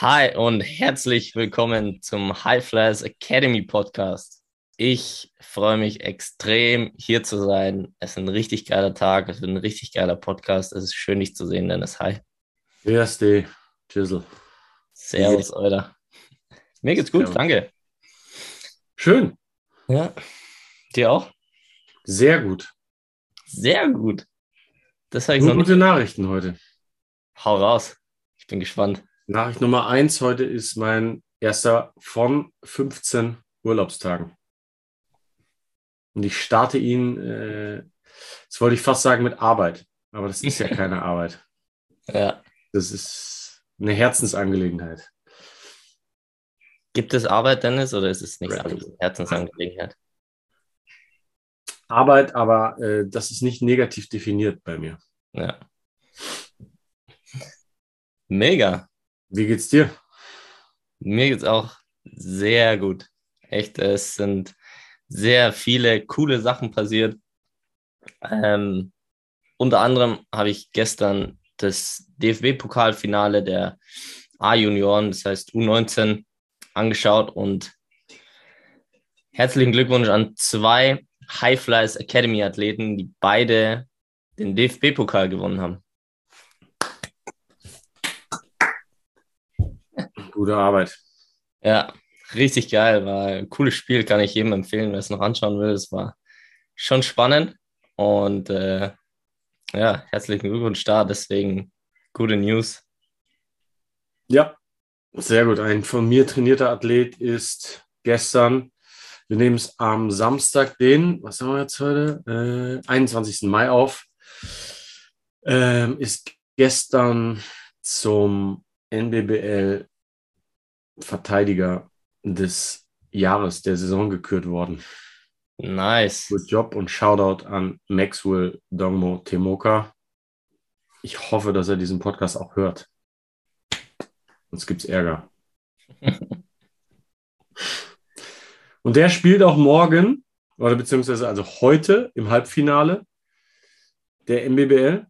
Hi und herzlich willkommen zum High Flyers Academy Podcast. Ich freue mich extrem, hier zu sein. Es ist ein richtig geiler Tag, es wird ein richtig geiler Podcast. Es ist schön, dich zu sehen, Dennis. Hi. Erste Chisel. Servus, Alter. Mir geht's gut, danke. Schön. Ja. Dir auch? Sehr gut. Sehr gut. Das habe ich Nur noch gute Nachrichten heute. Hau raus. Ich bin gespannt. Nachricht Nummer eins heute ist mein erster von 15 Urlaubstagen. Und ich starte ihn, äh, jetzt wollte ich fast sagen mit Arbeit, aber das ist ja keine Arbeit. Ja. Das ist eine Herzensangelegenheit. Gibt es Arbeit, Dennis, oder ist es nichts Right. anderes? Herzensangelegenheit. Arbeit, aber äh, das ist nicht negativ definiert bei mir. Ja. Mega. Wie geht's dir? Mir geht's auch sehr gut. Echt, es sind sehr viele coole Sachen passiert. Ähm, unter anderem habe ich gestern das DFB-Pokalfinale der A-Junioren, das heißt U19, angeschaut und herzlichen Glückwunsch an zwei High Flyers Academy Athleten, die beide den DFB-Pokal gewonnen haben. Gute Arbeit. Ja, richtig geil. War ein cooles Spiel, kann ich jedem empfehlen, wer es noch anschauen will. Es war schon spannend und äh, ja, herzlichen Glückwunsch da. Deswegen gute News. Ja, sehr gut. Ein von mir trainierter Athlet ist gestern, wir nehmen es am Samstag, den, was haben wir jetzt heute? Äh, 21. Mai auf, ähm, ist gestern zum NBBL Verteidiger des Jahres der Saison gekürt worden. Nice. Good Job und Shoutout an Maxwell Dongmo Temoka. Ich hoffe, dass er diesen Podcast auch hört. Sonst gibt es Ärger. Und der spielt auch morgen, oder beziehungsweise also heute im Halbfinale der MBBL.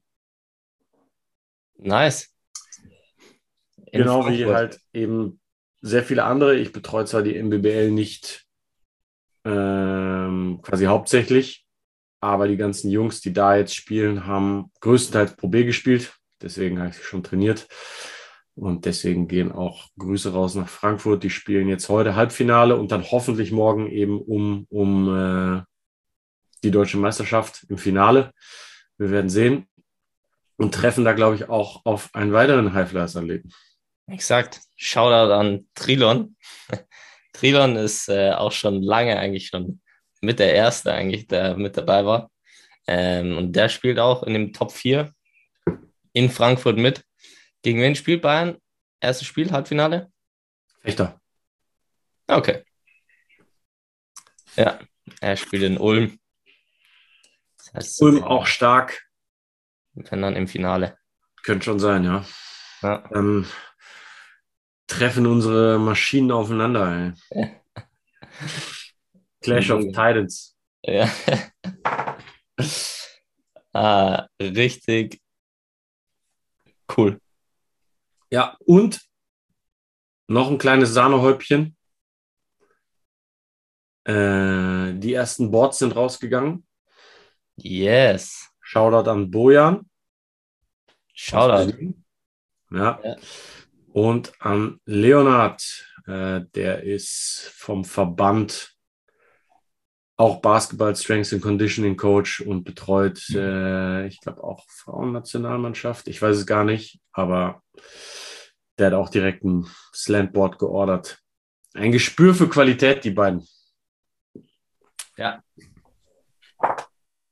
Nice. In Genau wie Frankfurt. halt eben sehr viele andere. Ich betreue zwar die MBBL nicht ähm, quasi hauptsächlich, aber die ganzen Jungs, die da jetzt spielen, haben größtenteils Pro B gespielt. Deswegen habe ich sie schon trainiert. Und deswegen gehen auch Grüße raus nach Frankfurt. Die spielen jetzt heute Halbfinale und dann hoffentlich morgen eben um, um äh, die deutsche Meisterschaft im Finale. Wir werden sehen. Und treffen da, glaube ich, auch auf einen weiteren Highflyers-Athleten. Exakt. Shoutout an Trilon. Trilon ist äh, auch schon lange eigentlich schon mit der Erste eigentlich, der mit dabei war. Ähm, und der spielt auch in dem Top 4 in Frankfurt mit. Gegen wen spielt Bayern? Erstes Spiel, Halbfinale? Fechter. Okay. Ja, er spielt in Ulm. Das heißt, Ulm auch stark. Wenn dann im Finale. Könnte schon sein, ja. Ja. Dann treffen unsere Maschinen aufeinander. Ey. Clash of Titans. Ja. ah, richtig cool. Ja, und noch ein kleines Sahnehäubchen. Äh, die ersten Boards sind rausgegangen. Yes. Shoutout an Bojan. Shoutout. Ja. Ja. Und an Leonard. Äh, der ist vom Verband auch Basketball Strength and Conditioning Coach und betreut, äh, ich glaube, auch Frauennationalmannschaft. Ich weiß es gar nicht, aber der hat auch direkt ein Slantboard geordert. Ein Gespür für Qualität, die beiden. Ja.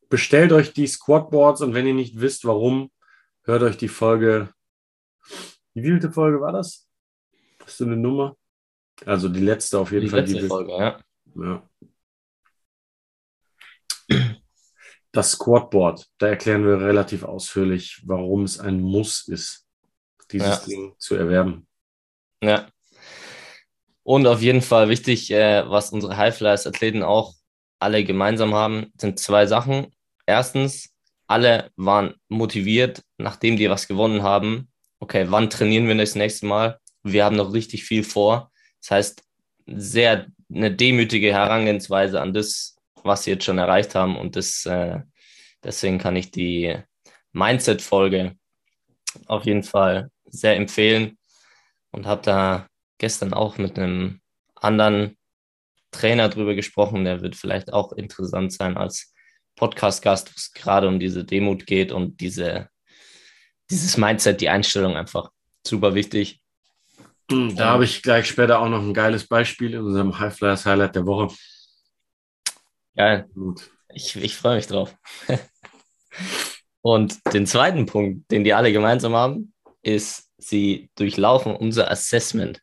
Bestellt euch die Squatboards und wenn ihr nicht wisst, warum, hört euch die Folge. Wie vielte Folge war das? Hast du eine Nummer? Also die letzte auf jeden Die Fall. letzte die wir- Folge, ja. Ja. Das Squatboard, da erklären wir relativ ausführlich, warum es ein Muss ist, dieses Ja. Ding zu erwerben. Ja. Und auf jeden Fall wichtig, äh, was unsere Highflyers-Athleten auch alle gemeinsam haben, sind zwei Sachen. Erstens, alle waren motiviert, nachdem die was gewonnen haben. Okay, wann trainieren wir das nächste Mal? wir haben noch richtig viel vor. Das heißt, sehr eine demütige Herangehensweise an das, was sie jetzt schon erreicht haben. Und das, äh, deswegen kann ich die Mindset-Folge auf jeden Fall sehr empfehlen und habe da gestern auch mit einem anderen Trainer drüber gesprochen. Der wird vielleicht auch interessant sein als Podcast-Gast, wo es gerade um diese Demut geht und diese, dieses Mindset, die Einstellung einfach super wichtig. Hm, da habe ich gleich später auch noch ein geiles Beispiel in unserem High Flyers Highlight der Woche. Geil. Gut. Ich, ich freue mich drauf. Und den zweiten Punkt, den die alle gemeinsam haben, ist, sie durchlaufen unser Assessment.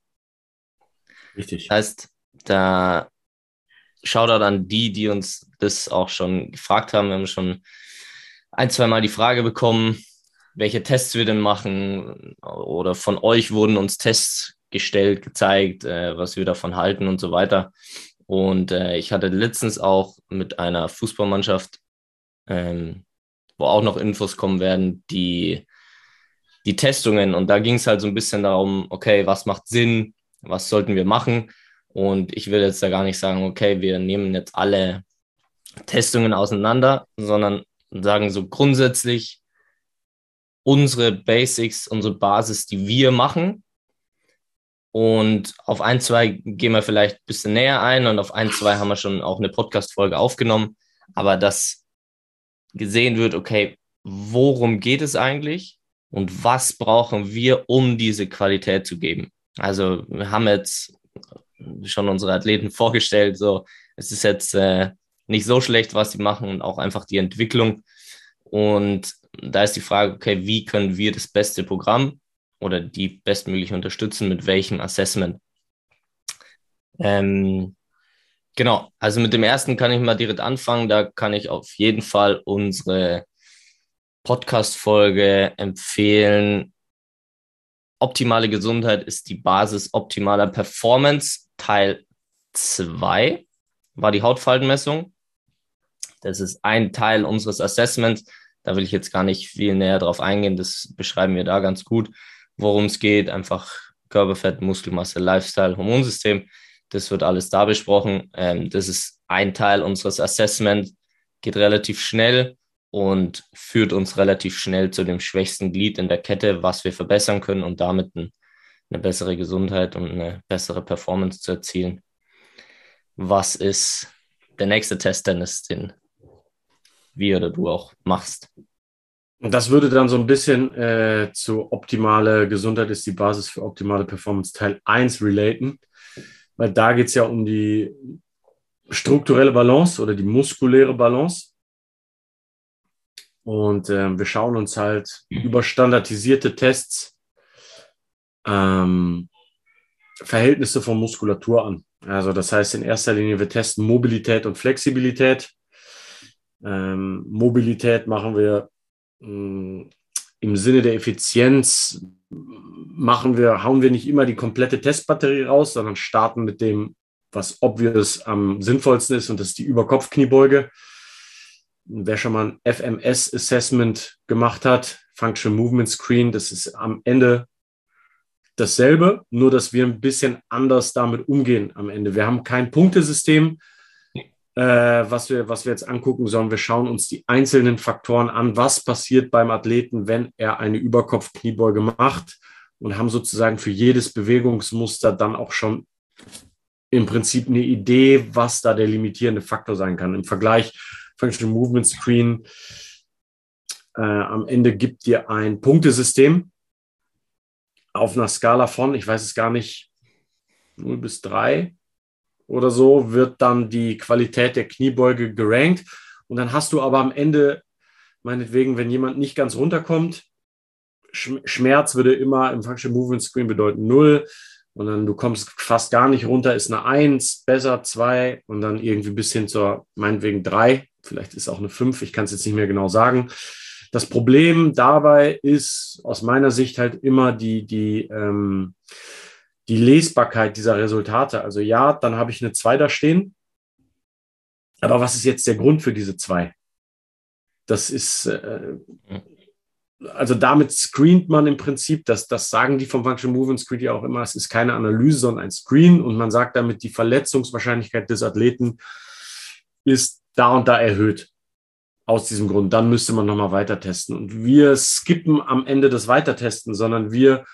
Richtig. Das heißt, da Shoutout an die, die uns das auch schon gefragt haben. Wir haben schon ein, zwei Mal die Frage bekommen, welche Tests wir denn machen. Oder von euch wurden uns Tests gestellt, gezeigt, äh, was wir davon halten und so weiter. Und äh, ich hatte letztens auch mit einer Fußballmannschaft, ähm, wo auch noch Infos kommen werden, die, die Testungen. Und da ging es halt so ein bisschen darum, okay, was macht Sinn, was sollten wir machen? Und ich will jetzt da gar nicht sagen, okay, wir nehmen jetzt alle Testungen auseinander, sondern sagen so grundsätzlich unsere Basics, unsere Basis, die wir machen. Und auf ein, zwei gehen wir vielleicht ein bisschen näher ein und auf ein, zwei haben wir schon auch eine Podcast-Folge aufgenommen. Aber dass gesehen wird, okay, worum geht es eigentlich und was brauchen wir, um diese Qualität zu geben? Also wir haben jetzt schon unsere Athleten vorgestellt. So, es ist jetzt äh, nicht so schlecht, was sie machen und auch einfach die Entwicklung. Und da ist die Frage, okay, wie können wir das beste Programm oder die bestmöglich unterstützen, mit welchem Assessment? Ähm, genau, also mit dem ersten kann ich mal direkt anfangen. Da kann ich auf jeden Fall unsere Podcast-Folge empfehlen. Optimale Gesundheit ist die Basis optimaler Performance. Teil 2 war die Hautfaltenmessung. Das ist ein Teil unseres Assessments. Da will ich jetzt gar nicht viel näher drauf eingehen. Das beschreiben wir da ganz gut, worum es geht. Einfach Körperfett, Muskelmasse, Lifestyle, Hormonsystem. Das wird alles da besprochen. Ähm, das ist ein Teil unseres Assessments. Geht relativ schnell und führt uns relativ schnell zu dem schwächsten Glied in der Kette, was wir verbessern können und damit ein eine bessere Gesundheit und eine bessere Performance zu erzielen. Was ist der nächste Test, Dennis, den wir oder du auch machst? Und das würde dann so ein bisschen äh, zu optimale Gesundheit ist die Basis für optimale Performance Teil 1 relaten, weil da geht es ja um die strukturelle Balance oder die muskuläre Balance. Und äh, wir schauen uns halt über standardisierte Tests ähm, Verhältnisse von Muskulatur an. Also das heißt in erster Linie, wir testen Mobilität und Flexibilität. Ähm, Mobilität machen wir mh, mm, im Sinne der Effizienz, machen wir, hauen wir nicht immer die komplette Testbatterie raus, sondern starten mit dem, was obvious am sinnvollsten ist, und das ist die Überkopfkniebeuge. Wer schon mal ein FMS-Assessment gemacht hat, Functional Movement Screen, das ist am Ende dasselbe, nur dass wir ein bisschen anders damit umgehen am Ende. Wir haben kein Punktesystem, äh, was, wir, was wir jetzt angucken, sondern wir schauen uns die einzelnen Faktoren an, was passiert beim Athleten, wenn er eine Überkopfkniebeuge macht? Und haben sozusagen für jedes Bewegungsmuster dann auch schon im Prinzip eine Idee, was da der limitierende Faktor sein kann. Im Vergleich Functional Movement Screen äh, am Ende gibt dir ein Punktesystem, auf einer Skala von, ich weiß es gar nicht, 0 bis 3 oder so, wird dann die Qualität der Kniebeuge gerankt. Und dann hast du aber am Ende, meinetwegen, wenn jemand nicht ganz runterkommt, Schmerz würde immer im Functional Movement Screen bedeuten 0. Und dann du kommst fast gar nicht runter, ist eine 1, besser 2 und dann irgendwie bis hin zur meinetwegen 3. Vielleicht ist auch eine 5, ich kann es jetzt nicht mehr genau sagen. Das Problem dabei ist aus meiner Sicht halt immer die, die, ähm, die Lesbarkeit dieser Resultate. Also ja, dann habe ich eine 2 da stehen. Aber was ist jetzt der Grund für diese 2? Das ist, äh, also damit screent man im Prinzip, das, das sagen die vom Functional Movement Screen ja auch immer, es ist keine Analyse, sondern ein Screen und man sagt damit, die Verletzungswahrscheinlichkeit des Athleten ist da und da erhöht. Aus diesem Grund. Dann müsste man nochmal weiter testen. Und wir skippen am Ende das Weitertesten, sondern wir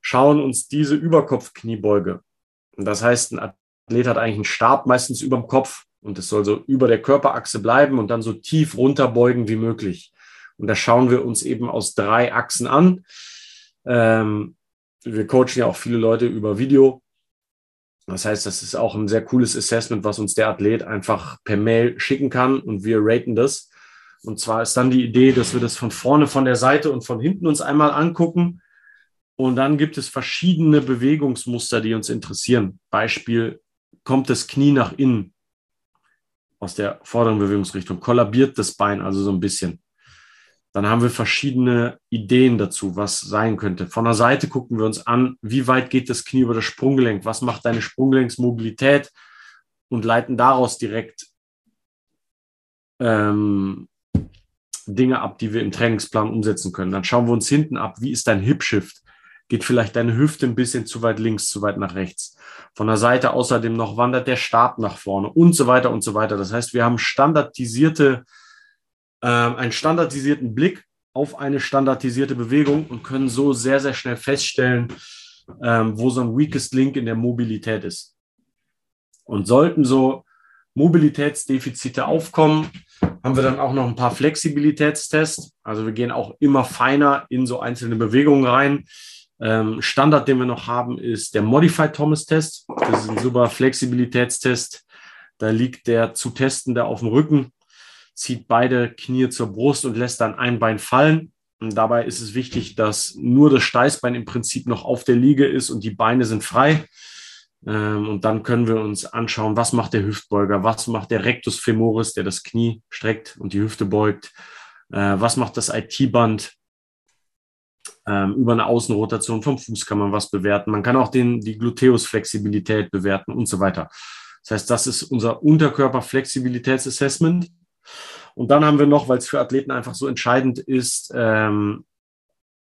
schauen uns diese Überkopfkniebeuge. Das heißt, ein Athlet hat eigentlich einen Stab meistens über dem Kopf und es soll so über der Körperachse bleiben und dann so tief runterbeugen wie möglich. Und da schauen wir uns eben aus drei Achsen an. Ähm, wir coachen ja auch viele Leute über Video. Das heißt, das ist auch ein sehr cooles Assessment, was uns der Athlet einfach per Mail schicken kann und wir raten das. Und zwar ist dann die Idee, dass wir das von vorne, von der Seite und von hinten uns einmal angucken. Und dann gibt es verschiedene Bewegungsmuster, die uns interessieren. Beispiel, kommt das Knie nach innen aus der vorderen Bewegungsrichtung, kollabiert das Bein also so ein bisschen. Dann haben wir verschiedene Ideen dazu, was sein könnte. Von der Seite gucken wir uns an, wie weit geht das Knie über das Sprunggelenk, was macht deine Sprunggelenksmobilität und leiten daraus direkt ähm, Dinge ab, die wir im Trainingsplan umsetzen können. Dann schauen wir uns hinten ab, wie ist dein Hip-Shift? Geht vielleicht deine Hüfte ein bisschen zu weit links, zu weit nach rechts? Von der Seite außerdem noch wandert der Stab nach vorne und so weiter und so weiter. Das heißt, wir haben standardisierte ähm, einen standardisierten Blick auf eine standardisierte Bewegung und können so sehr, sehr schnell feststellen, ähm, wo so ein weakest Link in der Mobilität ist. Und sollten so Mobilitätsdefizite aufkommen, haben wir dann auch noch ein paar Flexibilitätstests. Also wir gehen auch immer feiner in so einzelne Bewegungen rein. Ähm, Standard, den wir noch haben, ist der Modified Thomas Test. Das ist ein super Flexibilitätstest. Da liegt der zu testende auf dem Rücken zieht beide Knie zur Brust und lässt dann ein Bein fallen. Und dabei ist es wichtig, dass nur das Steißbein im Prinzip noch auf der Liege ist und die Beine sind frei. Ähm, und dann können wir uns anschauen, was macht der Hüftbeuger, was macht der Rectus femoris, der das Knie streckt und die Hüfte beugt, äh, was macht das IT-Band. Ähm, über eine Außenrotation vom Fuß kann man was bewerten. Man kann auch den, die Gluteusflexibilität bewerten und so weiter. Das heißt, das ist unser Unterkörperflexibilitätsassessment. Und dann haben wir noch, weil es für Athleten einfach so entscheidend ist, ähm,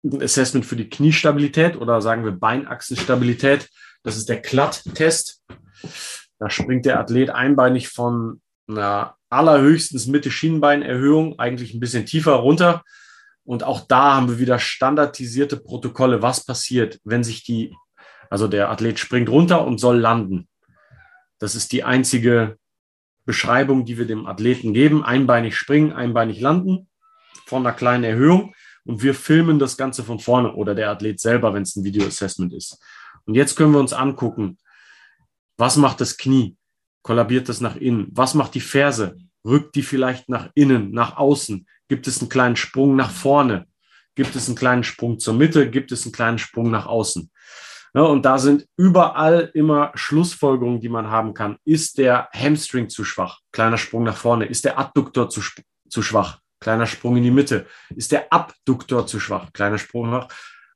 ein Assessment für die Kniestabilität oder sagen wir Beinachsenstabilität. Das ist der Klatt-Test. Da springt der Athlet einbeinig von einer allerhöchstens Mitte-Schienbeinerhöhung eigentlich ein bisschen tiefer runter. Und auch da haben wir wieder standardisierte Protokolle, was passiert, wenn sich die, also der Athlet springt runter und soll landen. Das ist die einzige Beschreibung, die wir dem Athleten geben. Einbeinig springen, einbeinig landen von einer kleinen Erhöhung. Und wir filmen das Ganze von vorne oder der Athlet selber, wenn es ein Video-Assessment ist. Und jetzt können wir uns angucken, was macht das Knie? Kollabiert das nach innen? Was macht die Ferse? Rückt die vielleicht nach innen, nach außen? Gibt es einen kleinen Sprung nach vorne? Gibt es einen kleinen Sprung zur Mitte? Gibt es einen kleinen Sprung nach außen? Ne, und da sind überall immer Schlussfolgerungen, die man haben kann. Ist der Hamstring zu schwach? Kleiner Sprung nach vorne. Ist der Adduktor zu, zu schwach? Kleiner Sprung in die Mitte. Ist der Abduktor zu schwach? Kleiner Sprung nach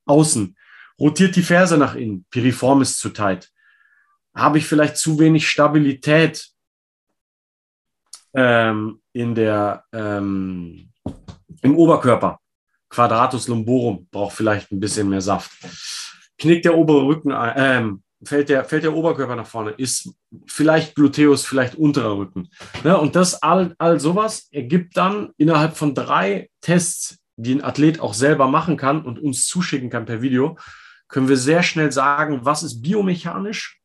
außen. Rotiert die Ferse nach innen. Piriformis zu tight. Habe ich vielleicht zu wenig Stabilität ähm, in der, ähm, im Oberkörper? Quadratus lumborum braucht vielleicht ein bisschen mehr Saft knickt der obere Rücken, ähm, fällt der, fällt der Oberkörper nach vorne, ist vielleicht Gluteus, vielleicht unterer Rücken. Ne? Und das all, all sowas ergibt dann innerhalb von drei Tests, die ein Athlet auch selber machen kann und uns zuschicken kann per Video, können wir sehr schnell sagen, was ist biomechanisch,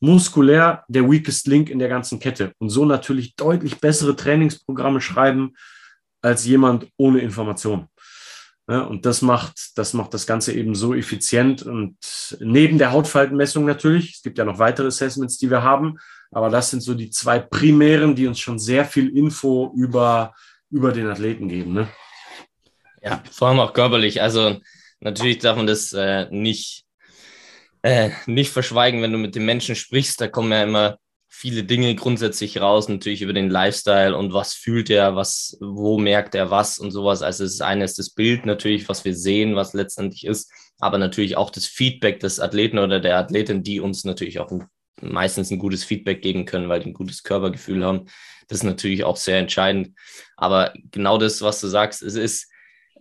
muskulär der weakest link in der ganzen Kette und so natürlich deutlich bessere Trainingsprogramme schreiben als jemand ohne Information. Ne? Und das macht, das macht das Ganze eben so effizient. Und neben der Hautfaltenmessung natürlich, es gibt ja noch weitere Assessments, die wir haben, aber das sind so die zwei primären, die uns schon sehr viel Info über, über den Athleten geben. Ne? Ja, vor allem auch körperlich. Also natürlich darf man das äh, nicht, äh, nicht verschweigen, wenn du mit den Menschen sprichst. Da kommen ja immer viele Dinge grundsätzlich raus, natürlich über den Lifestyle und was fühlt er, was, wo merkt er was und sowas. Also es ist eines das Bild natürlich, was wir sehen, was letztendlich ist, aber natürlich auch das Feedback des Athleten oder der Athletin, die uns natürlich auch ein, meistens ein gutes Feedback geben können, weil die ein gutes Körpergefühl haben. Das ist natürlich auch sehr entscheidend. Aber genau das, was du sagst, es ist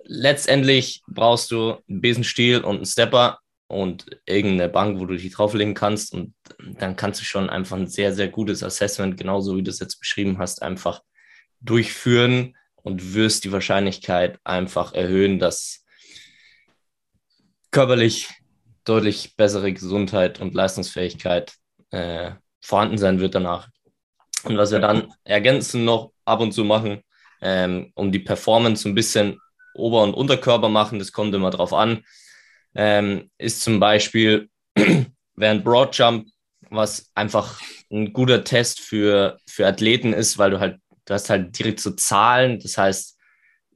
letztendlich brauchst du einen Besenstiel und einen Stepper und irgendeine Bank, wo du dich drauflegen kannst. Und dann kannst du schon einfach ein sehr, sehr gutes Assessment, genauso wie du es jetzt beschrieben hast, einfach durchführen und wirst die Wahrscheinlichkeit einfach erhöhen, dass körperlich deutlich bessere Gesundheit und Leistungsfähigkeit äh, vorhanden sein wird danach. Und was wir dann ergänzen noch ab und zu machen, ähm, um die Performance ein bisschen Ober- und Unterkörper machen, das kommt immer drauf an, ähm, ist zum Beispiel während Broadjump, was einfach ein guter Test für, für Athleten ist, weil du halt, du hast halt direkt so Zahlen, das heißt,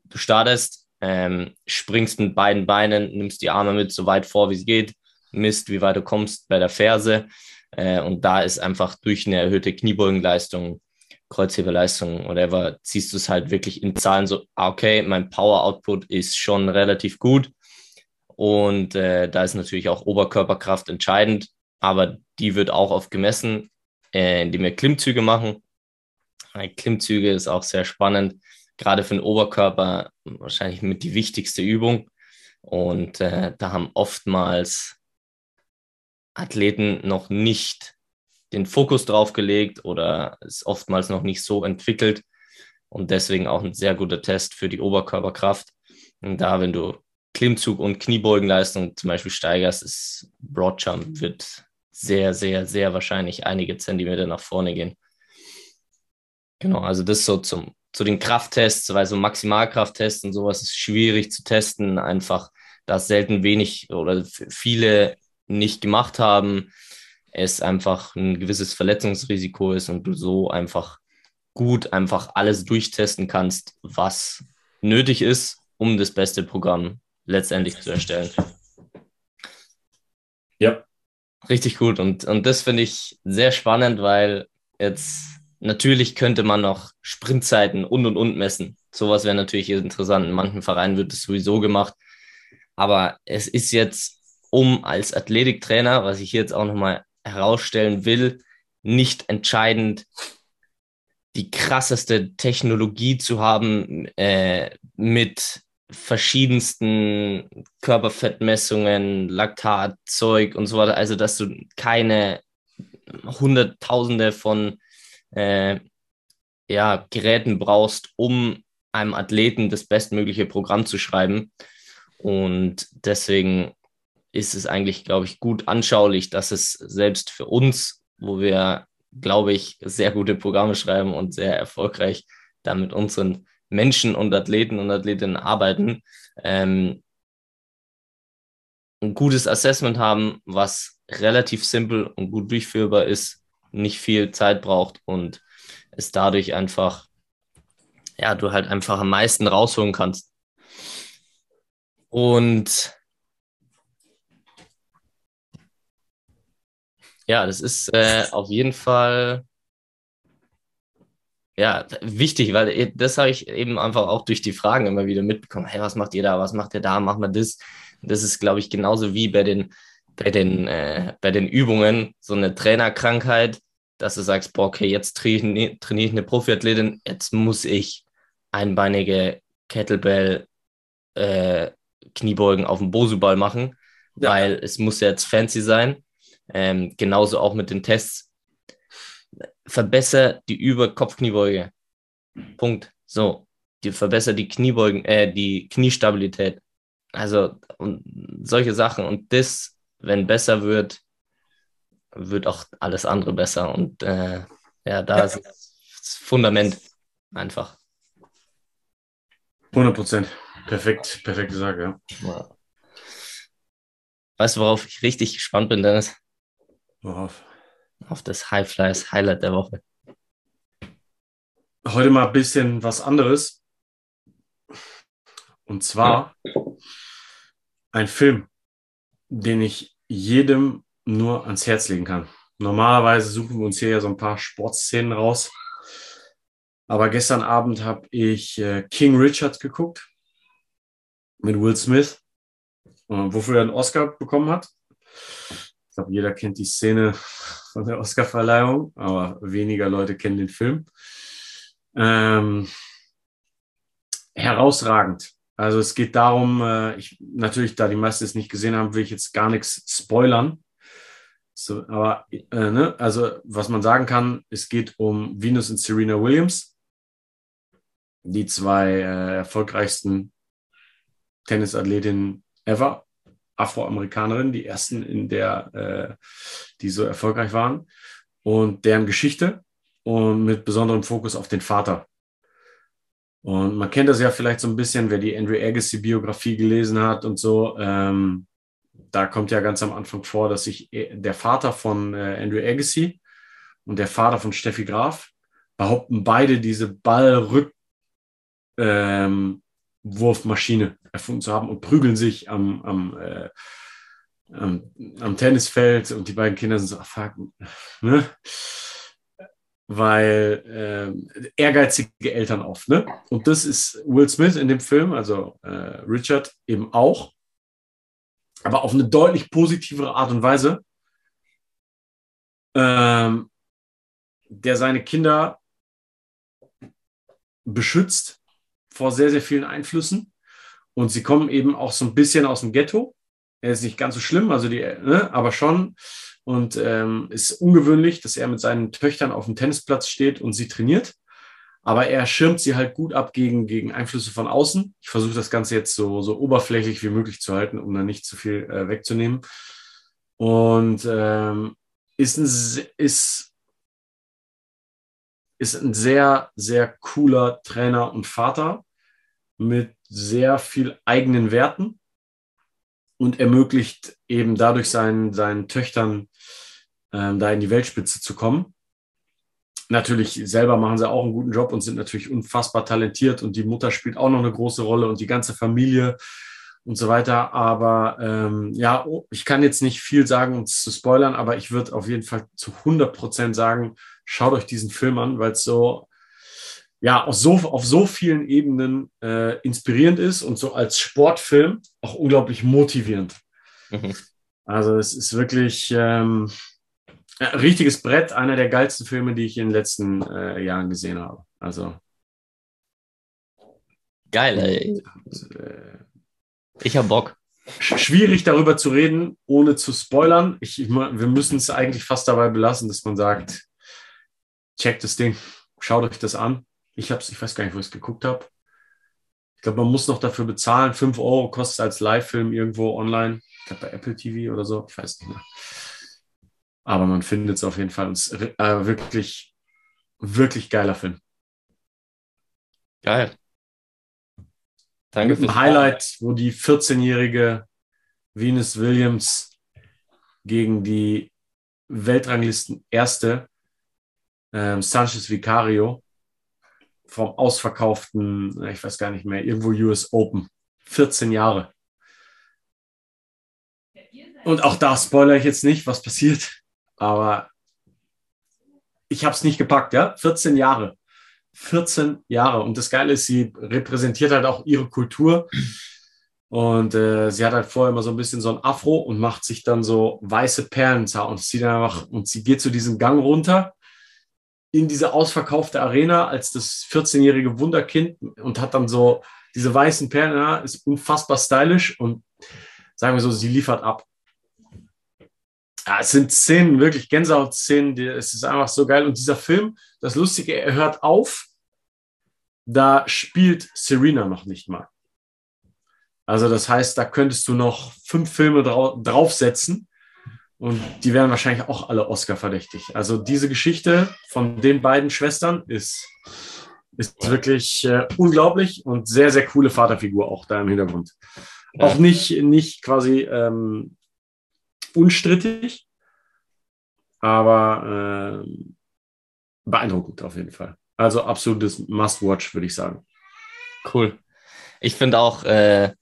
du startest, ähm, springst mit beiden Beinen, nimmst die Arme mit so weit vor, wie es geht, misst, wie weit du kommst bei der Ferse äh, und da ist einfach durch eine erhöhte Kniebeugenleistung Kreuzheberleistung, whatever, ziehst du es halt wirklich in Zahlen so, ah, okay, mein Power-Output ist schon relativ gut. Und äh, da ist natürlich auch Oberkörperkraft entscheidend, aber die wird auch oft gemessen, äh, indem wir Klimmzüge machen. Klimmzüge ist auch sehr spannend, gerade für den Oberkörper wahrscheinlich mit die wichtigste Übung. Und äh, da haben oftmals Athleten noch nicht den Fokus drauf gelegt oder ist oftmals noch nicht so entwickelt und deswegen auch ein sehr guter Test für die Oberkörperkraft. Und da, wenn du Klimmzug und Kniebeugenleistung zum Beispiel steigerst, ist Broadjump wird sehr, sehr, sehr wahrscheinlich einige Zentimeter nach vorne gehen. Genau, also das so zum, zu den Krafttests, weil so Maximalkrafttests und sowas ist schwierig zu testen, einfach, da selten wenig oder viele nicht gemacht haben es einfach ein gewisses Verletzungsrisiko ist und du so einfach gut einfach alles durchtesten kannst, was nötig ist, um das beste Programm letztendlich zu erstellen. Ja. Richtig gut. Und, und das finde ich sehr spannend, weil jetzt natürlich könnte man noch Sprintzeiten und und und messen. Sowas wäre natürlich interessant. In manchen Vereinen wird es sowieso gemacht. Aber es ist jetzt, um als Athletiktrainer, was ich hier jetzt auch nochmal herausstellen will, nicht entscheidend die krasseste Technologie zu haben äh, mit verschiedensten Körperfettmessungen, Laktatzeug und so weiter. Also, dass du keine Hunderttausende von äh, ja, Geräten brauchst, um einem Athleten das bestmögliche Programm zu schreiben. Und deswegen ist es eigentlich, glaube ich, gut anschaulich, dass es selbst für uns, wo wir, glaube ich, sehr gute Programme schreiben und sehr erfolgreich da mit unseren Menschen und Athleten und Athletinnen arbeiten, ähm, ein gutes Assessment haben, was relativ simpel und gut durchführbar ist, nicht viel Zeit braucht und es dadurch einfach, ja, du halt einfach am meisten rausholen kannst. Und Ja, das ist äh, auf jeden Fall ja, wichtig, weil das habe ich eben einfach auch durch die Fragen immer wieder mitbekommen. Hey, was macht ihr da? Was macht ihr da? Machen wir das? Das ist, glaube ich, genauso wie bei den, bei den, äh, bei den Übungen so eine Trainerkrankheit, dass du sagst, boah, okay, jetzt trainiere trainier ich eine Profiathletin, jetzt muss ich einbeinige Kettlebell äh, Kniebeugen auf dem Bosu-Ball machen, ja. weil es muss ja jetzt fancy sein. Ähm, genauso auch mit den Tests. Verbessere die Über-Kopf-Kniebeuge. Punkt. So. Die verbessere die Kniebeugen, äh, die Kniestabilität. Also und solche Sachen. Und das, wenn besser wird, wird auch alles andere besser. Und äh, ja, da ist das Fundament einfach. 100 Prozent. Perfekt, perfekte Sage, ja. Weißt du, worauf ich richtig gespannt bin, Dennis? Worauf? Auf das High Flyers Highlight der Woche. Heute mal ein bisschen was anderes. Und zwar ein Film, den ich jedem nur ans Herz legen kann. Normalerweise suchen wir uns hier ja so ein paar Sportszenen raus. Aber gestern Abend habe ich äh, King Richard geguckt mit Will Smith, wofür er einen Oscar bekommen hat. Ich glaube, jeder kennt die Szene von der Oscarverleihung, aber weniger Leute kennen den Film. Ähm, herausragend. Also es geht darum, äh, ich, natürlich, da die meisten es nicht gesehen haben, will ich jetzt gar nichts spoilern. So, aber äh, ne, also was man sagen kann, es geht um Venus und Serena Williams, die zwei äh, erfolgreichsten Tennisathletinnen ever, Afroamerikanerinnen, die ersten in der, äh, die so erfolgreich waren und deren Geschichte und mit besonderem Fokus auf den Vater. Und man kennt das ja vielleicht so ein bisschen, wer die Andrew Agassi-Biografie gelesen hat und so. Ähm, da kommt ja ganz am Anfang vor, dass sich äh, der Vater von äh, Andrew Agassi und der Vater von Steffi Graf behaupten beide diese Ballrückwurfmaschine ähm, erfunden zu haben und prügeln sich am, am, äh, am, am, Tennisfeld und die beiden Kinder sind so, ach, fuck, ne? weil äh, ehrgeizige Eltern oft. Ne? Und das ist Will Smith in dem Film, also äh, Richard eben auch, aber auf eine deutlich positivere Art und Weise, ähm, der seine Kinder beschützt vor sehr, sehr vielen Einflüssen. Und sie kommen eben auch so ein bisschen aus dem Ghetto. Er ist nicht ganz so schlimm, also die, ne, aber schon und ähm, ist ungewöhnlich, dass er mit seinen Töchtern auf dem Tennisplatz steht und sie trainiert. Aber er schirmt sie halt gut ab gegen, gegen Einflüsse von außen. Ich versuche das Ganze jetzt so, so oberflächlich wie möglich zu halten, um da nicht zu viel äh, wegzunehmen. Und ähm, ist, ein, ist, ist ein sehr, sehr cooler Trainer und Vater mit sehr viel eigenen Werten und ermöglicht eben dadurch seinen, seinen Töchtern ähm, da in die Weltspitze zu kommen. Natürlich selber machen sie auch einen guten Job und sind natürlich unfassbar talentiert und die Mutter spielt auch noch eine große Rolle und die ganze Familie und so weiter. Aber ähm, ja, oh, ich kann jetzt nicht viel sagen, um zu spoilern, aber ich würde auf jeden Fall zu 100 Prozent sagen, schaut euch diesen Film an, weil es so ja auf so, auf so vielen Ebenen äh, inspirierend ist und so als Sportfilm auch unglaublich motivierend. Mhm. Also es ist wirklich ähm, ein richtiges Brett, einer der geilsten Filme, die ich in den letzten äh, Jahren gesehen habe. Also geil, ey. Und, äh, ich hab Bock. Schwierig darüber zu reden, ohne zu spoilern. Ich, ich, wir müssen es eigentlich fast dabei belassen, dass man sagt, checkt das Ding, schaut euch das an. Ich hab's, ich weiß gar nicht, wo ich es geguckt habe. Ich glaube, man muss noch dafür bezahlen. 5 Euro kostet es als Live-Film irgendwo online. Ich glaube, bei Apple TV oder so. Ich weiß nicht mehr. Aber man findet es auf jeden Fall. Und es ist äh, wirklich, wirklich geiler Film. Geil. Danke Mit einem Highlight, wo die 14-jährige Venus Williams gegen die Weltranglisten erste ähm, Sanchez Vicario vom ausverkauften, ich weiß gar nicht mehr, irgendwo US Open. 14 Jahre. Und auch da spoilere ich jetzt nicht, was passiert, aber ich habe es nicht gepackt, ja? 14 Jahre. 14 Jahre. Und das Geile ist, sie repräsentiert halt auch ihre Kultur. Und äh, sie hat halt vorher immer so ein bisschen so ein Afro und macht sich dann so weiße Perlen und sie dann einfach, und sie geht zu diesem Gang runter in diese ausverkaufte Arena als das 14-jährige Wunderkind und hat dann so diese weißen Perlen, ist unfassbar stylisch und sagen wir so, sie liefert ab. Ja, es sind Szenen, wirklich Gänsehaut-Szenen, es ist einfach so geil. Und dieser Film, das Lustige, er hört auf, da spielt Serena noch nicht mal. Also das heißt, da könntest du noch fünf Filme drau draufsetzen und die wären wahrscheinlich auch alle Oscar-verdächtig. Also diese Geschichte von den beiden Schwestern ist, ist wirklich äh, unglaublich und sehr, sehr coole Vaterfigur auch da im Hintergrund. Ja. Auch nicht, nicht quasi ähm, unstrittig, aber äh, beeindruckend auf jeden Fall. Also absolutes Must-Watch, würde ich sagen. Cool. Ich finde auch, äh,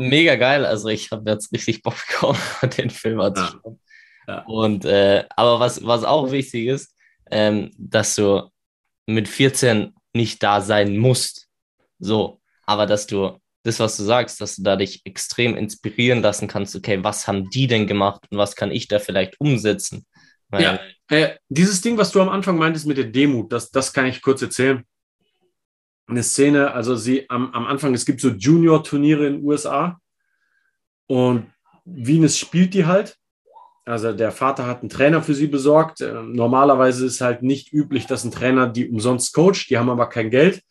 mega geil. Also ich habe jetzt richtig Bock bekommen, den Film anzuschauen. Ja. Ja. Und äh, aber was, was auch wichtig ist, ähm, dass du mit 14 nicht da sein musst. So, aber dass du das, was du sagst, dass du da dich extrem inspirieren lassen kannst, okay, was haben die denn gemacht und was kann ich da vielleicht umsetzen? Weil, ja, äh, dieses Ding, was du am Anfang meintest mit der Demut, das, das kann ich kurz erzählen. Eine Szene, also sie am, am Anfang, es gibt so Junior-Turniere in den USA und Venus spielt die halt. Also der Vater hat einen Trainer für sie besorgt. Äh, normalerweise ist halt nicht üblich, dass ein Trainer die umsonst coacht, die haben aber kein Geld.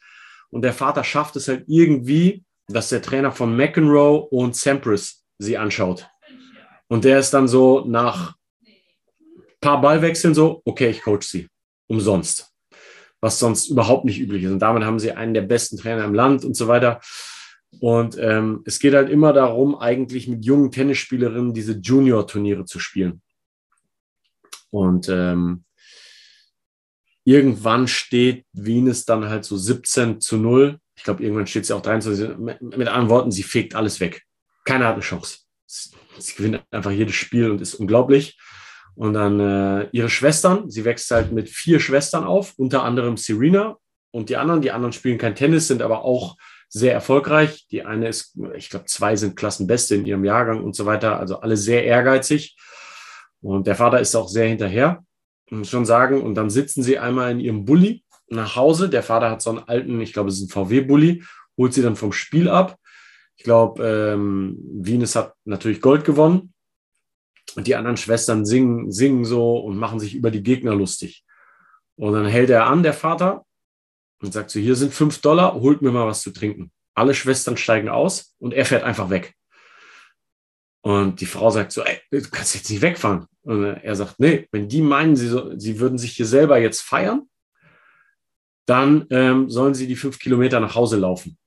Und der Vater schafft es halt irgendwie, dass der Trainer von McEnroe und Sampras sie anschaut. Und der ist dann so nach paar Ballwechseln so, okay, ich coach sie. Umsonst. Was sonst überhaupt nicht üblich ist. Und damit haben sie einen der besten Trainer im Land und so weiter. Und ähm, es geht halt immer darum, eigentlich mit jungen Tennisspielerinnen diese Junior-Turniere zu spielen. Und ähm, irgendwann steht Venus dann halt so 17 zu 0. Ich glaube, irgendwann steht sie auch 23. Mit, mit anderen Worten, sie fegt alles weg. Keiner hat eine Chance. Sie gewinnt einfach jedes Spiel und ist unglaublich. Und dann äh, ihre Schwestern, sie wächst halt mit vier Schwestern auf, unter anderem Serena und die anderen. Die anderen spielen kein Tennis, sind aber auch sehr erfolgreich. Die eine ist, ich glaube, zwei sind Klassenbeste in ihrem Jahrgang und so weiter. Also alle sehr ehrgeizig. Und der Vater ist auch sehr hinterher, muss schon sagen. Und dann sitzen sie einmal in ihrem Bulli nach Hause. Der Vater hat so einen alten, ich glaube, es ist ein VW-Bulli, holt sie dann vom Spiel ab. Ich glaube, ähm, Venus hat natürlich Gold gewonnen. Und die anderen Schwestern singen, singen so und machen sich über die Gegner lustig. Und dann hält er an, der Vater, und sagt so, hier sind fünf Dollar, holt mir mal was zu trinken. Alle Schwestern steigen aus und er fährt einfach weg. Und die Frau sagt so, ey, du kannst jetzt nicht wegfahren. Und er sagt, nee, wenn die meinen, sie, so, sie würden sich hier selber jetzt feiern, dann ähm, sollen sie die fünf Kilometer nach Hause laufen.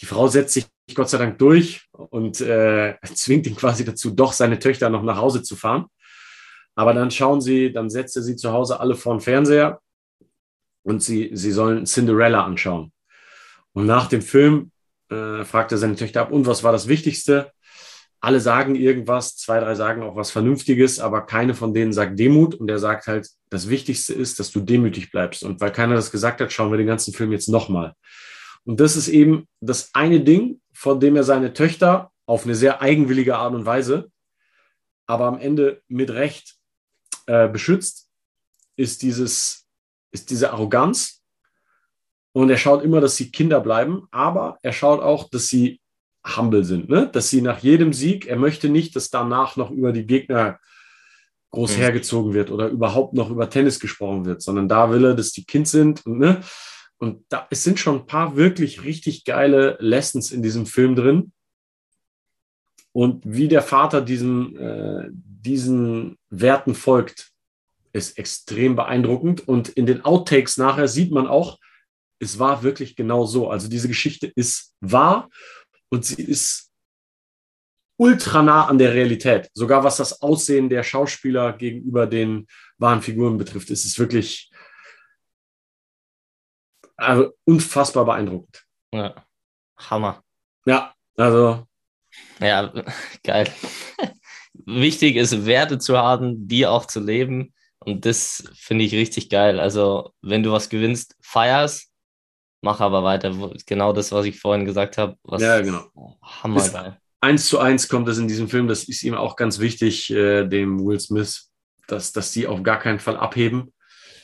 Die Frau setzt sich Gott sei Dank durch und äh, zwingt ihn quasi dazu, doch seine Töchter noch nach Hause zu fahren. Aber dann schauen sie, dann setzt er sie zu Hause alle vor den Fernseher und sie, sie sollen Cinderella anschauen. Und nach dem Film äh, fragt er seine Töchter ab, und was war das Wichtigste? Alle sagen irgendwas, zwei, drei sagen auch was Vernünftiges, aber keine von denen sagt Demut. Und er sagt halt, das Wichtigste ist, dass du demütig bleibst. Und weil keiner das gesagt hat, schauen wir den ganzen Film jetzt nochmal. Und das ist eben das eine Ding, von dem er seine Töchter auf eine sehr eigenwillige Art und Weise, aber am Ende mit Recht äh, beschützt, ist, dieses, ist diese Arroganz. Und er schaut immer, dass sie Kinder bleiben, aber er schaut auch, dass sie humble sind, ne? dass sie nach jedem Sieg, er möchte nicht, dass danach noch über die Gegner groß mhm. hergezogen wird oder überhaupt noch über Tennis gesprochen wird, sondern da will er, dass die Kind sind und ne? Und da, es sind schon ein paar wirklich richtig geile Lessons in diesem Film drin. Und wie der Vater diesen, äh, diesen Werten folgt, ist extrem beeindruckend. Und in den Outtakes nachher sieht man auch, es war wirklich genau so. Also diese Geschichte ist wahr und sie ist ultra nah an der Realität. Sogar was das Aussehen der Schauspieler gegenüber den wahren Figuren betrifft, ist es wirklich also unfassbar beeindruckend. Ja. Hammer. Ja, also. Ja, geil. Wichtig ist, Werte zu haben, die auch zu leben. Und das finde ich richtig geil. Also, wenn du was gewinnst, feierst, mach aber weiter. Genau das, was ich vorhin gesagt habe. ja, genau. Hammergeil. Eins zu eins kommt es in diesem Film, das ist ihm auch ganz wichtig, äh, dem Will Smith, dass, dass die auf gar keinen Fall abheben.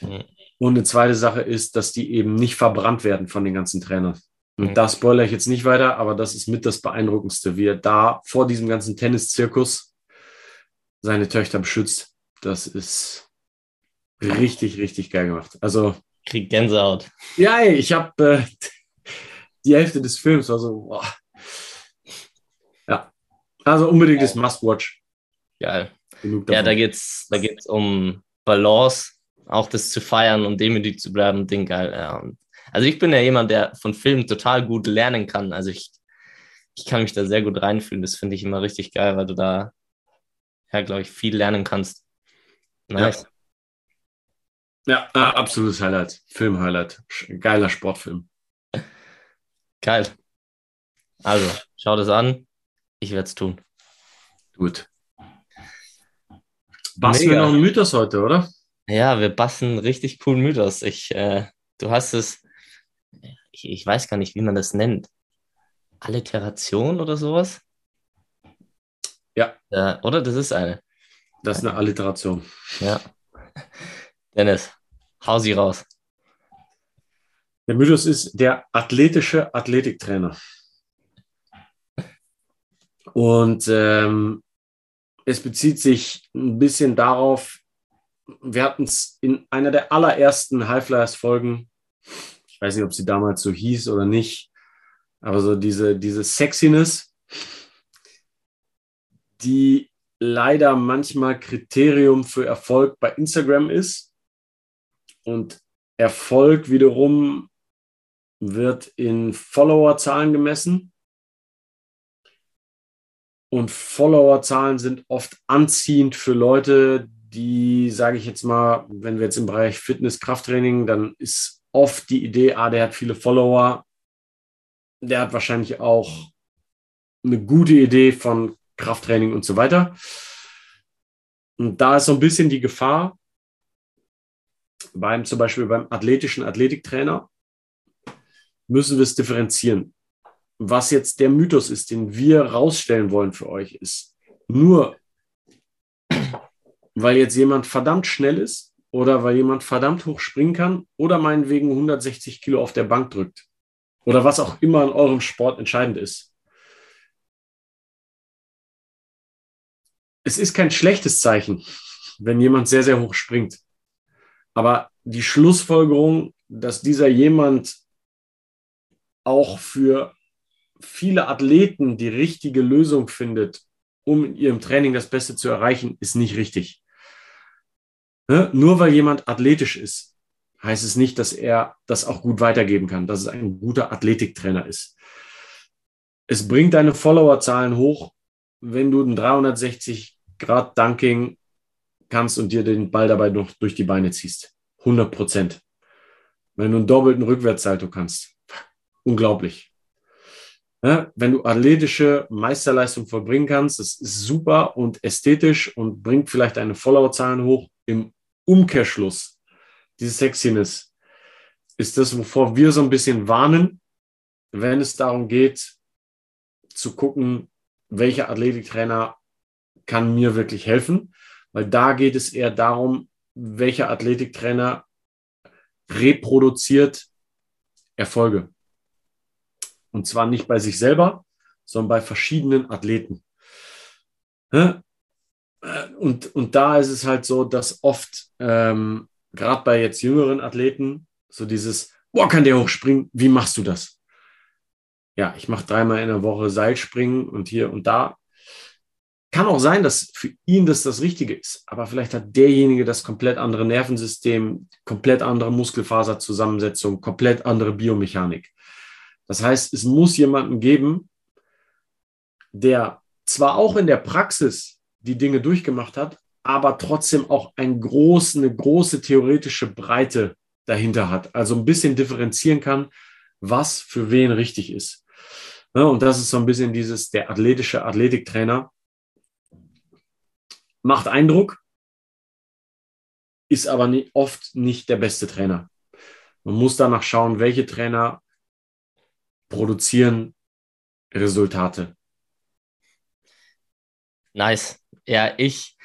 Mhm. Und eine zweite Sache ist, dass die eben nicht verbrannt werden von den ganzen Trainern. Und mhm. da spoilere ich jetzt nicht weiter, aber das ist mit das Beeindruckendste, wie er da vor diesem ganzen Tenniszirkus seine Töchter beschützt. Das ist richtig, richtig geil gemacht. Also. Krieg Gänsehaut. Ja, ey, ich habe äh, die Hälfte des Films, also, boah. Ja. Also unbedingtes Must-Watch. Geil. Ja, da geht's, da geht's um Balance auch das zu feiern und demütig zu bleiben, Ding geil. Ja. Also ich bin ja jemand, der von Filmen total gut lernen kann. Also ich, ich kann mich da sehr gut reinfühlen. Das finde ich immer richtig geil, weil du da, ja, glaube ich, viel lernen kannst. Nice. Ja, ja absolutes Highlight. Film-Highlight. Geiler Sportfilm. Geil. Also, schau das an. Ich werde es tun. Gut. Basteln wir noch einen Mythos heute, oder? Ja, wir basteln richtig coolen Mythos. Ich, äh, du hast es, ich, ich weiß gar nicht, wie man das nennt. Alliteration oder sowas? Ja. Äh, oder? Das ist eine. Das ist eine Alliteration. Ja. Dennis, hau sie raus. Der Mythos ist der athletische Athletiktrainer. Und ähm, es bezieht sich ein bisschen darauf, wir hatten es in einer der allerersten High-Flyers-Folgen, ich weiß nicht, ob sie damals so hieß oder nicht, aber so diese, diese Sexiness, die leider manchmal Kriterium für Erfolg bei Instagram ist. Und Erfolg wiederum wird in Followerzahlen gemessen. Und Followerzahlen sind oft anziehend für Leute, die, sage ich jetzt mal, wenn wir jetzt im Bereich Fitness, Krafttraining, dann ist oft die Idee, ah, der hat viele Follower, der hat wahrscheinlich auch eine gute Idee von Krafttraining und so weiter. Und da ist so ein bisschen die Gefahr, beim zum Beispiel beim athletischen Athletiktrainer, müssen wir es differenzieren. Was jetzt der Mythos ist, den wir rausstellen wollen für euch, ist nur, weil jetzt jemand verdammt schnell ist oder weil jemand verdammt hoch springen kann oder meinetwegen 160 Kilo auf der Bank drückt oder was auch immer in eurem Sport entscheidend ist. Es ist kein schlechtes Zeichen, wenn jemand sehr, sehr hoch springt. Aber die Schlussfolgerung, dass dieser jemand auch für viele Athleten die richtige Lösung findet, um in ihrem Training das Beste zu erreichen, ist nicht richtig. Ne? Nur weil jemand athletisch ist, heißt es nicht, dass er das auch gut weitergeben kann, dass es ein guter Athletiktrainer ist. Es bringt deine Followerzahlen hoch, wenn du ein 360 Grad Dunking kannst und dir den Ball dabei noch durch die Beine ziehst. 100 Prozent. Wenn du einen doppelten Rückwärtssalto kannst. Unglaublich. Ja, wenn du athletische Meisterleistung vollbringen kannst, das ist super und ästhetisch und bringt vielleicht deine Followerzahlen hoch. Im Umkehrschluss, diese Sexiness, ist das, wovor wir so ein bisschen warnen, wenn es darum geht, zu gucken, welcher Athletiktrainer kann mir wirklich helfen, weil da geht es eher darum, welcher Athletiktrainer reproduziert Erfolge. Und zwar nicht bei sich selber, sondern bei verschiedenen Athleten. Und, und da ist es halt so, dass oft, ähm, gerade bei jetzt jüngeren Athleten, so dieses, boah, kann der hochspringen, wie machst du das? Ja, ich mache dreimal in der Woche Seilspringen und hier und da. Kann auch sein, dass für ihn das das Richtige ist, aber vielleicht hat derjenige das komplett andere Nervensystem, komplett andere Muskelfaserzusammensetzung, komplett andere Biomechanik. Das heißt, es muss jemanden geben, der zwar auch in der Praxis die Dinge durchgemacht hat, aber trotzdem auch ein groß, eine große theoretische Breite dahinter hat. Also ein bisschen differenzieren kann, was für wen richtig ist. und das ist so ein bisschen dieses, der athletische Athletiktrainer, macht Eindruck, ist aber oft nicht der beste Trainer. Man muss danach schauen, welche Trainer produzieren Resultate. Nice. Ja, ich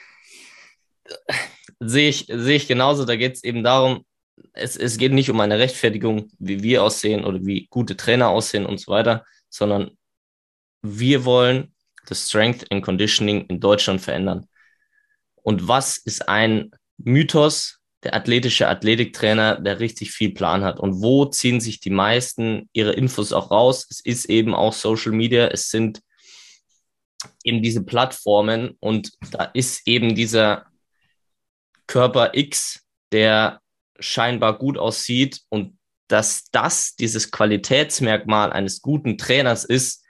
sehe ich, sehe ich genauso. Da geht es eben darum, es, es geht nicht um eine Rechtfertigung, wie wir aussehen oder wie gute Trainer aussehen und so weiter, sondern wir wollen das Strength and Conditioning in Deutschland verändern. Und was ist ein Mythos, der athletische Athletiktrainer, der richtig viel Plan hat? Und wo ziehen sich die meisten ihre Infos auch raus? Es ist eben auch Social Media, es sind eben diese Plattformen und da ist eben dieser Körper X, der scheinbar gut aussieht und dass das dieses Qualitätsmerkmal eines guten Trainers ist,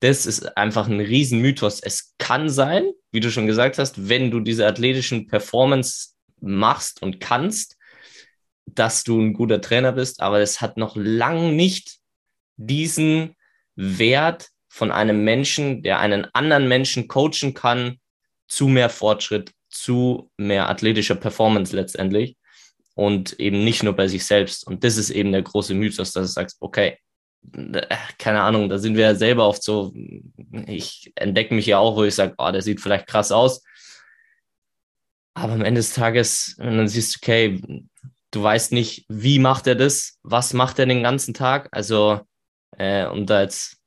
das ist einfach ein Riesenmythos. Es kann sein, wie du schon gesagt hast, wenn du diese athletischen Performance machst und kannst, dass du ein guter Trainer bist, aber es hat noch lang nicht diesen Wert von einem Menschen, der einen anderen Menschen coachen kann, zu mehr Fortschritt, zu mehr athletischer Performance letztendlich und eben nicht nur bei sich selbst. Und das ist eben der große Mythos, dass du sagst, okay, äh, keine Ahnung, da sind wir ja selber oft so, ich entdecke mich ja auch, wo ich sage, oh, der sieht vielleicht krass aus. Aber am Ende des Tages, wenn du siehst, okay, du weißt nicht, wie macht er das, was macht er den ganzen Tag. Also, äh, um da jetzt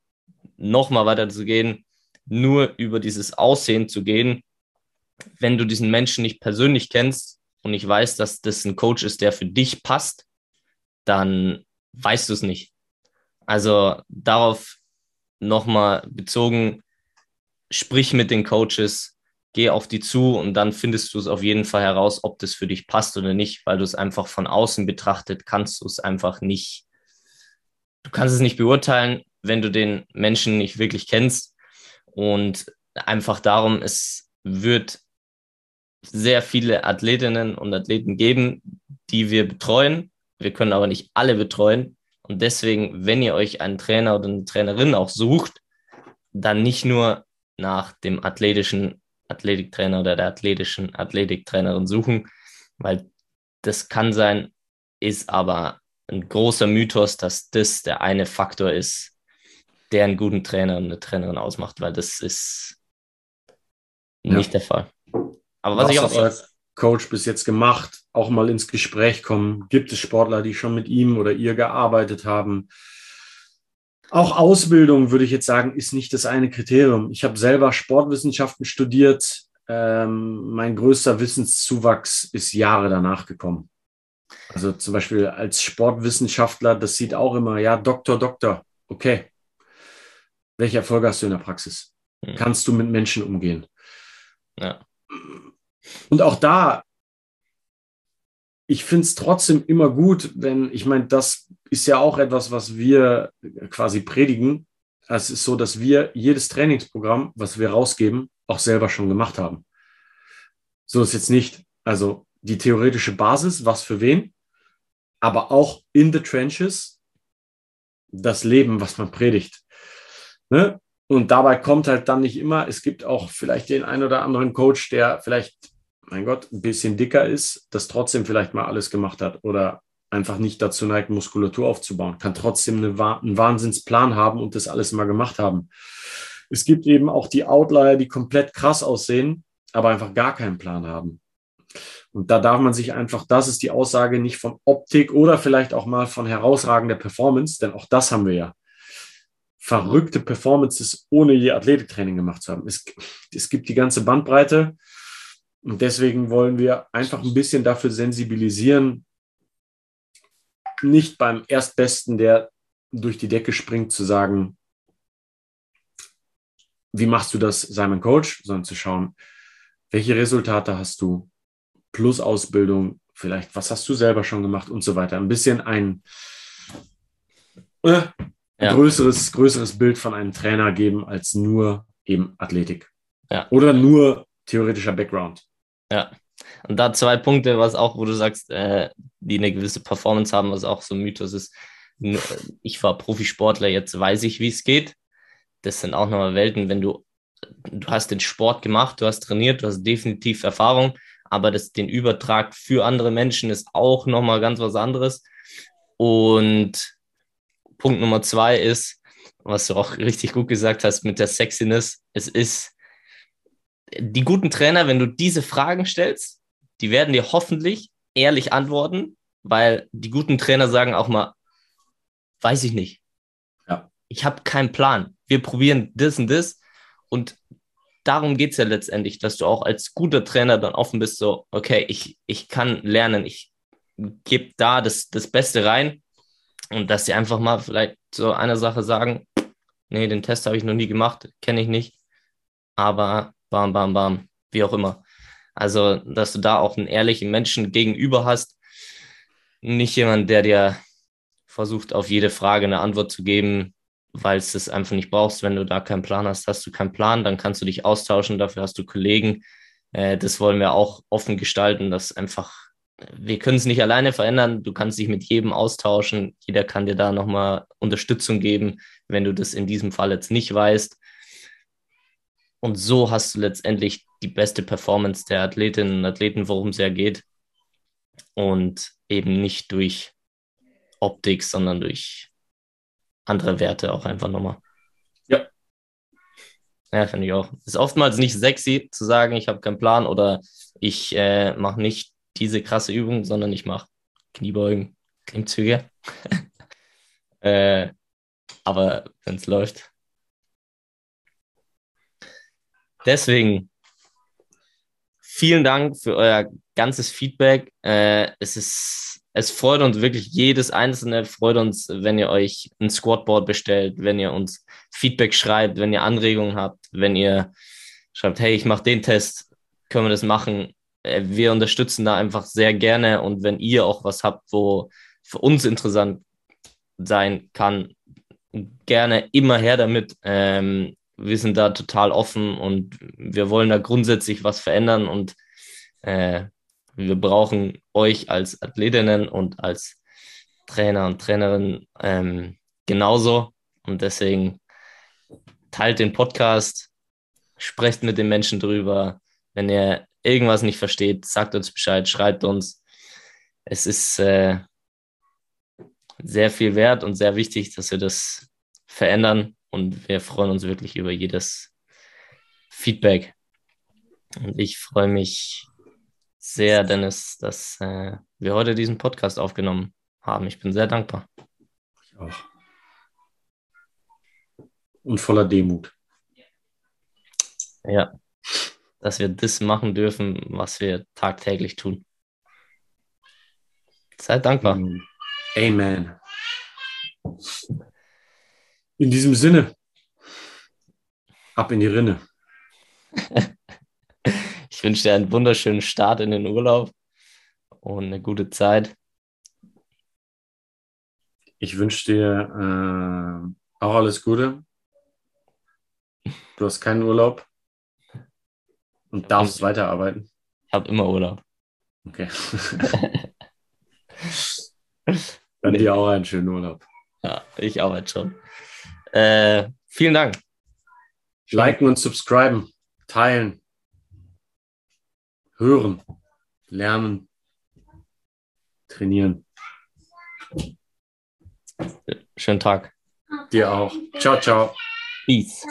nochmal weiter zu gehen, nur über dieses Aussehen zu gehen, wenn du diesen Menschen nicht persönlich kennst und ich weiß, dass das ein Coach ist, der für dich passt, dann weißt du es nicht. Also darauf nochmal bezogen, sprich mit den Coaches, geh auf die zu und dann findest du es auf jeden Fall heraus, ob das für dich passt oder nicht, weil du es einfach von außen betrachtet, kannst du es einfach nicht, du kannst es nicht beurteilen, wenn du den Menschen nicht wirklich kennst. Und einfach darum, es wird sehr viele Athletinnen und Athleten geben, die wir betreuen. Wir können aber nicht alle betreuen. Und deswegen, wenn ihr euch einen Trainer oder eine Trainerin auch sucht, dann nicht nur nach dem athletischen Athletiktrainer oder der athletischen Athletiktrainerin suchen, weil das kann sein, ist aber ein großer Mythos, dass das der eine Faktor ist, der einen guten Trainer und eine Trainerin ausmacht, weil das ist nicht ja. der Fall. Aber was, was ich auch als Coach bis jetzt gemacht, auch mal ins Gespräch kommen. Gibt es Sportler, die schon mit ihm oder ihr gearbeitet haben? Auch Ausbildung, würde ich jetzt sagen, ist nicht das eine Kriterium. Ich habe selber Sportwissenschaften studiert. Ähm, mein größter Wissenszuwachs ist Jahre danach gekommen. Also zum Beispiel als Sportwissenschaftler, das sieht auch immer, ja, Doktor, Doktor, okay. Welche Erfolge hast du in der Praxis? Hm. Kannst du mit Menschen umgehen? Ja. Und auch da, ich finde es trotzdem immer gut, wenn, ich meine, das ist ja auch etwas, was wir quasi predigen. Es ist so, dass wir jedes Trainingsprogramm, was wir rausgeben, auch selber schon gemacht haben. So ist jetzt nicht, also die theoretische Basis, was für wen, aber auch in the trenches das Leben, was man predigt. Ne? Und dabei kommt halt dann nicht immer, es gibt auch vielleicht den einen oder anderen Coach, der vielleicht mein Gott, ein bisschen dicker ist, das trotzdem vielleicht mal alles gemacht hat oder einfach nicht dazu neigt, Muskulatur aufzubauen, kann trotzdem eine, einen Wahnsinnsplan haben und das alles mal gemacht haben. Es gibt eben auch die Outlier, die komplett krass aussehen, aber einfach gar keinen Plan haben. Und da darf man sich einfach, das ist die Aussage nicht von Optik oder vielleicht auch mal von herausragender Performance, denn auch das haben wir ja. Verrückte Performances, ohne je Athletiktraining gemacht zu haben. Es, es gibt die ganze Bandbreite und deswegen wollen wir einfach ein bisschen dafür sensibilisieren, nicht beim Erstbesten, der durch die Decke springt, zu sagen, wie machst du das, sei mein Coach, sondern zu schauen, welche Resultate hast du, plus Ausbildung, vielleicht, was hast du selber schon gemacht und so weiter. Ein bisschen ein äh, ja. größeres, größeres Bild von einem Trainer geben als nur eben Athletik. Ja. Oder nur theoretischer Background. Ja. Und da zwei Punkte, was auch, wo du sagst, äh, die eine gewisse Performance haben, was auch so ein Mythos ist. Ich war Profisportler, jetzt weiß ich, wie es geht. Das sind auch nochmal Welten, wenn du, du hast den Sport gemacht, du hast trainiert, du hast definitiv Erfahrung, aber das, den Übertrag für andere Menschen ist auch nochmal ganz was anderes. Und Punkt Nummer zwei ist, was du auch richtig gut gesagt hast mit der Sexiness, es ist die guten Trainer, wenn du diese Fragen stellst, die werden dir hoffentlich ehrlich antworten, weil die guten Trainer sagen auch mal, weiß ich nicht. Ja. Ich habe keinen Plan. Wir probieren das und das. Und darum geht es ja letztendlich, dass du auch als guter Trainer dann offen bist, so, okay, ich, ich kann lernen, ich gebe da das, das Beste rein und dass sie einfach mal vielleicht so eine Sache sagen, nee, den Test habe ich noch nie gemacht, kenne ich nicht, aber bam, bam, bam, wie auch immer. Also, dass du da auch einen ehrlichen Menschen gegenüber hast, nicht jemand, der dir versucht, auf jede Frage eine Antwort zu geben, weil es das einfach nicht brauchst. Wenn du da keinen Plan hast, hast du keinen Plan, dann kannst du dich austauschen, dafür hast du Kollegen. Äh, das wollen wir auch offen gestalten, dass einfach, wir können es nicht alleine verändern, du kannst dich mit jedem austauschen, jeder kann dir da nochmal Unterstützung geben, wenn du das in diesem Fall jetzt nicht weißt. Und so hast du letztendlich die beste Performance der Athletinnen und Athleten, worum es ja geht. Und eben nicht durch Optik, sondern durch andere Werte auch einfach nochmal. Ja. Ja, finde ich auch. Ist oftmals nicht sexy zu sagen, ich habe keinen Plan oder ich äh, mache nicht diese krasse Übung, sondern ich mache Kniebeugen, Klimmzüge. äh, aber wenn es läuft. Deswegen vielen Dank für euer ganzes Feedback. Äh, es ist, es freut uns wirklich jedes einzelne, freut uns, wenn ihr euch ein Squadboard bestellt, wenn ihr uns Feedback schreibt, wenn ihr Anregungen habt, wenn ihr schreibt, hey, ich mache den Test, können wir das machen? Äh, wir unterstützen da einfach sehr gerne und wenn ihr auch was habt, wo für uns interessant sein kann, gerne immer her damit. Ähm, wir sind da total offen und wir wollen da grundsätzlich was verändern und äh, wir brauchen euch als Athletinnen und als Trainer und Trainerin ähm, genauso. Und deswegen teilt den Podcast, sprecht mit den Menschen drüber. Wenn ihr irgendwas nicht versteht, sagt uns Bescheid, schreibt uns. Es ist äh, sehr viel wert und sehr wichtig, dass wir das verändern. Und wir freuen uns wirklich über jedes Feedback. Und ich freue mich sehr, Dennis, dass äh, wir heute diesen Podcast aufgenommen haben. Ich bin sehr dankbar. Ich auch. Und voller Demut. Ja, dass wir das machen dürfen, was wir tagtäglich tun. Seid dankbar. Amen. In diesem Sinne, ab in die Rinne. ich wünsche dir einen wunderschönen Start in den Urlaub und eine gute Zeit. Ich wünsche dir äh, auch alles Gute. Du hast keinen Urlaub und darfst ich, weiterarbeiten. Ich habe immer Urlaub. Okay. Dann nee. dir auch einen schönen Urlaub. Ja, ich arbeite schon. Äh, vielen Dank. Liken und subscriben, teilen, hören, lernen, trainieren. Schönen Tag. Dir auch. Ciao, ciao. Peace.